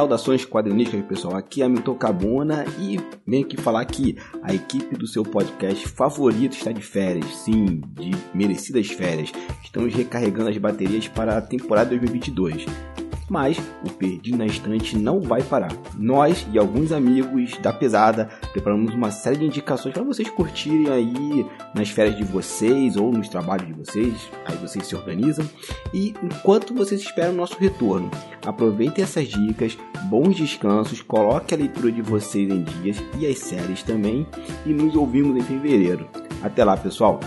Saudações quadrinísticas, pessoal. Aqui é Milton Cabona e venho aqui falar que a equipe do seu podcast favorito está de férias, sim, de merecidas férias. Estamos recarregando as baterias para a temporada 2022 mas o Perdido na Estante não vai parar. Nós e alguns amigos da pesada preparamos uma série de indicações para vocês curtirem aí nas férias de vocês ou nos trabalhos de vocês, aí vocês se organizam. E enquanto vocês esperam o nosso retorno, aproveitem essas dicas, bons descansos, coloque a leitura de vocês em dias e as séries também e nos ouvimos em fevereiro. Até lá, pessoal!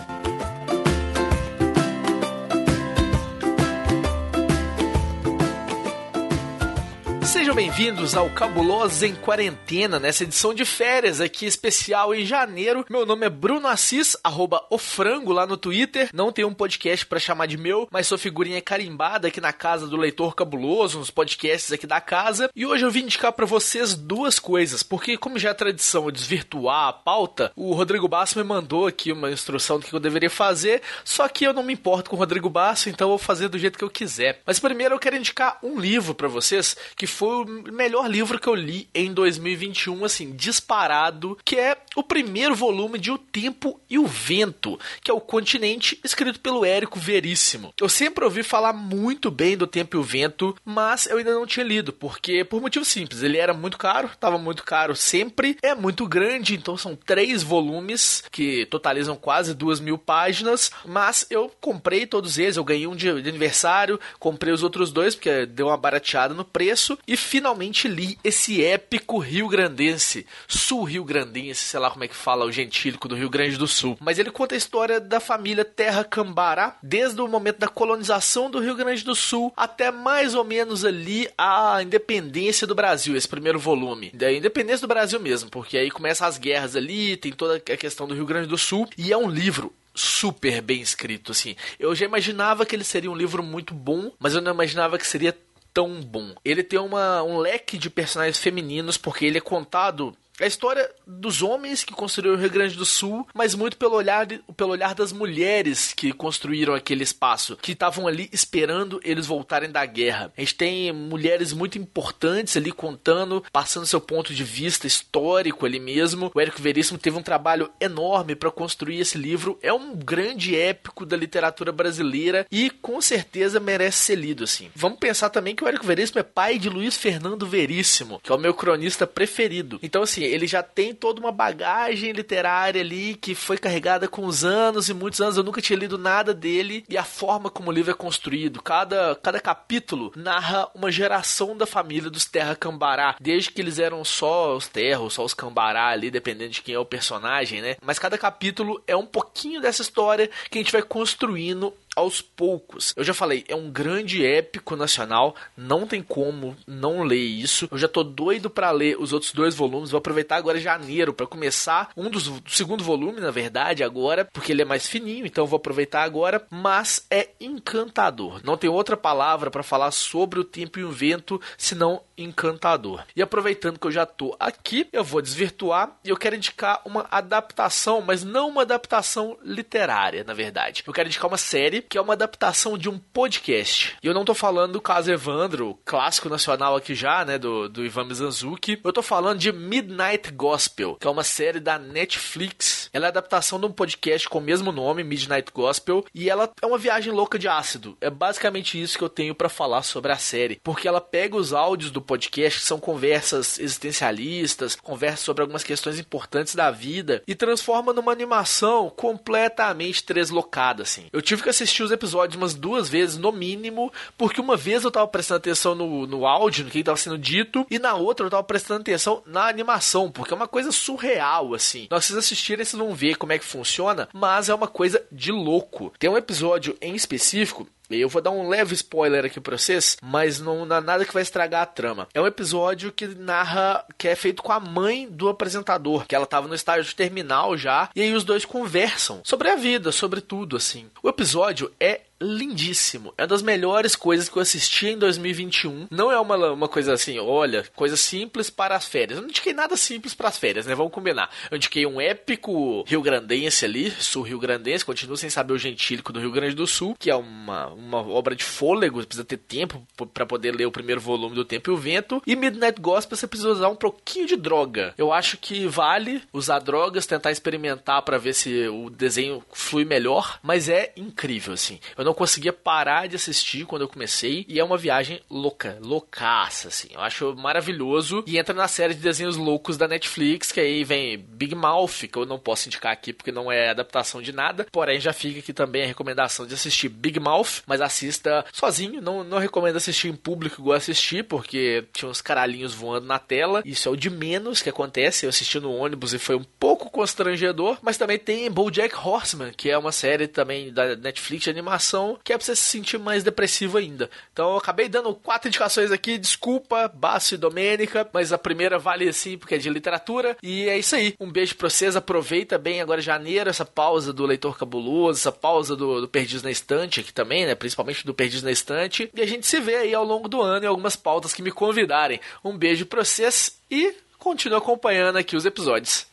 Sejam bem-vindos ao Cabuloso em Quarentena, nessa edição de férias aqui especial em janeiro. Meu nome é Bruno Assis, arroba o frango lá no Twitter. Não tenho um podcast para chamar de meu, mas sou figurinha carimbada aqui na casa do Leitor Cabuloso, nos podcasts aqui da casa. E hoje eu vim indicar para vocês duas coisas, porque como já é tradição eu desvirtuar a pauta, o Rodrigo Basso me mandou aqui uma instrução do que eu deveria fazer, só que eu não me importo com o Rodrigo Basso, então eu vou fazer do jeito que eu quiser. Mas primeiro eu quero indicar um livro para vocês que foi o melhor livro que eu li em 2021, assim, disparado, que é o primeiro volume de O Tempo e o Vento, que é o Continente, escrito pelo Érico Veríssimo. Eu sempre ouvi falar muito bem do Tempo e o Vento, mas eu ainda não tinha lido, porque por motivo simples, ele era muito caro, estava muito caro sempre, é muito grande, então são três volumes que totalizam quase duas mil páginas, mas eu comprei todos eles, eu ganhei um de aniversário, comprei os outros dois, porque deu uma barateada no preço, e finalmente li esse épico rio-grandense, sul-rio-grandense, sei lá como é que fala o gentílico do Rio Grande do Sul. Mas ele conta a história da família Terra Cambará, desde o momento da colonização do Rio Grande do Sul até mais ou menos ali a independência do Brasil, esse primeiro volume. Da independência do Brasil mesmo, porque aí começam as guerras ali, tem toda a questão do Rio Grande do Sul, e é um livro super bem escrito, assim. Eu já imaginava que ele seria um livro muito bom, mas eu não imaginava que seria tão bom. Ele tem uma, um leque de personagens femininos, porque ele é contado a história dos homens que construíram o Rio Grande do Sul, mas muito pelo olhar, pelo olhar das mulheres que construíram aquele espaço, que estavam ali esperando eles voltarem da guerra. A gente tem mulheres muito importantes ali contando, passando seu ponto de vista histórico ali mesmo. O Érico Veríssimo teve um trabalho enorme para construir esse livro. É um grande épico da literatura brasileira e com certeza merece ser lido assim. Vamos pensar também que o Érico Veríssimo é pai de Luiz Fernando Veríssimo, que é o meu cronista preferido. Então assim, ele já tem toda uma bagagem literária ali que foi carregada com os anos e muitos anos. Eu nunca tinha lido nada dele e a forma como o livro é construído. Cada, cada capítulo narra uma geração da família dos Terra Cambará, desde que eles eram só os Terros, só os Cambará ali, dependendo de quem é o personagem, né? Mas cada capítulo é um pouquinho dessa história que a gente vai construindo aos poucos. Eu já falei, é um grande épico nacional, não tem como não ler isso. Eu já tô doido para ler os outros dois volumes. Vou aproveitar agora janeiro para começar um dos do segundo volume, na verdade, agora, porque ele é mais fininho, então vou aproveitar agora, mas é encantador. Não tem outra palavra para falar sobre o tempo e o vento senão encantador. E aproveitando que eu já tô aqui, eu vou desvirtuar e eu quero indicar uma adaptação, mas não uma adaptação literária, na verdade. Eu quero indicar uma série que é uma adaptação de um podcast. E eu não tô falando do caso Evandro, clássico nacional aqui já, né, do, do Ivan Mizanzuki. Eu tô falando de Midnight Gospel, que é uma série da Netflix. Ela é adaptação de um podcast com o mesmo nome, Midnight Gospel, e ela é uma viagem louca de ácido. É basicamente isso que eu tenho para falar sobre a série, porque ela pega os áudios do podcast, que são conversas existencialistas, conversas sobre algumas questões importantes da vida, e transforma numa animação completamente deslocada, assim. Eu tive que assistir os episódios umas duas vezes, no mínimo, porque uma vez eu tava prestando atenção no, no áudio, no que estava sendo dito, e na outra eu tava prestando atenção na animação, porque é uma coisa surreal, assim. Nós vocês assistirem, vocês vão ver como é que funciona, mas é uma coisa de louco. Tem um episódio em específico eu vou dar um leve spoiler aqui pra vocês, mas não há nada que vai estragar a trama. É um episódio que narra, que é feito com a mãe do apresentador, que ela tava no estágio terminal já, e aí os dois conversam sobre a vida, sobre tudo, assim. O episódio é lindíssimo. É uma das melhores coisas que eu assisti em 2021. Não é uma, uma coisa assim, olha, coisa simples para as férias. Eu não indiquei nada simples para as férias, né? Vamos combinar. Eu indiquei um épico rio-grandense ali, sul-rio-grandense, continuo sem saber o gentílico do Rio Grande do Sul, que é uma, uma obra de fôlego, precisa ter tempo para poder ler o primeiro volume do Tempo e o Vento. E Midnight Gospel você precisa usar um pouquinho de droga. Eu acho que vale usar drogas, tentar experimentar para ver se o desenho flui melhor, mas é incrível, assim. Eu não não conseguia parar de assistir quando eu comecei. E é uma viagem louca, loucaça, assim. Eu acho maravilhoso. E entra na série de desenhos loucos da Netflix, que aí vem Big Mouth, que eu não posso indicar aqui porque não é adaptação de nada. Porém, já fica aqui também a recomendação de assistir Big Mouth, mas assista sozinho. Não, não recomendo assistir em público igual assistir, porque tinha uns caralhinhos voando na tela. Isso é o de menos que acontece. Eu assisti no ônibus e foi um pouco constrangedor. Mas também tem BoJack Horseman, que é uma série também da Netflix de animação que é pra você se sentir mais depressivo ainda. Então eu acabei dando quatro indicações aqui, desculpa, Basso e Domênica, mas a primeira vale assim porque é de literatura. E é isso aí. Um beijo pra vocês, aproveita bem agora janeiro, essa pausa do Leitor Cabuloso, essa pausa do, do na Estante aqui também, né? Principalmente do Perdidos na Estante. E a gente se vê aí ao longo do ano em algumas pautas que me convidarem. Um beijo pra vocês e continue acompanhando aqui os episódios.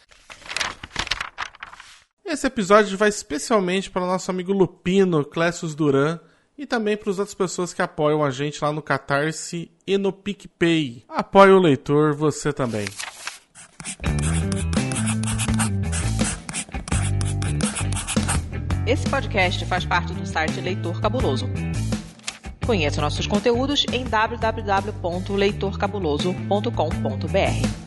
Esse episódio vai especialmente para o nosso amigo Lupino, Clécius Duran, e também para as outras pessoas que apoiam a gente lá no Catarse e no PicPay. Apoie o leitor, você também. Esse podcast faz parte do site Leitor Cabuloso. Conheça nossos conteúdos em www.leitorcabuloso.com.br.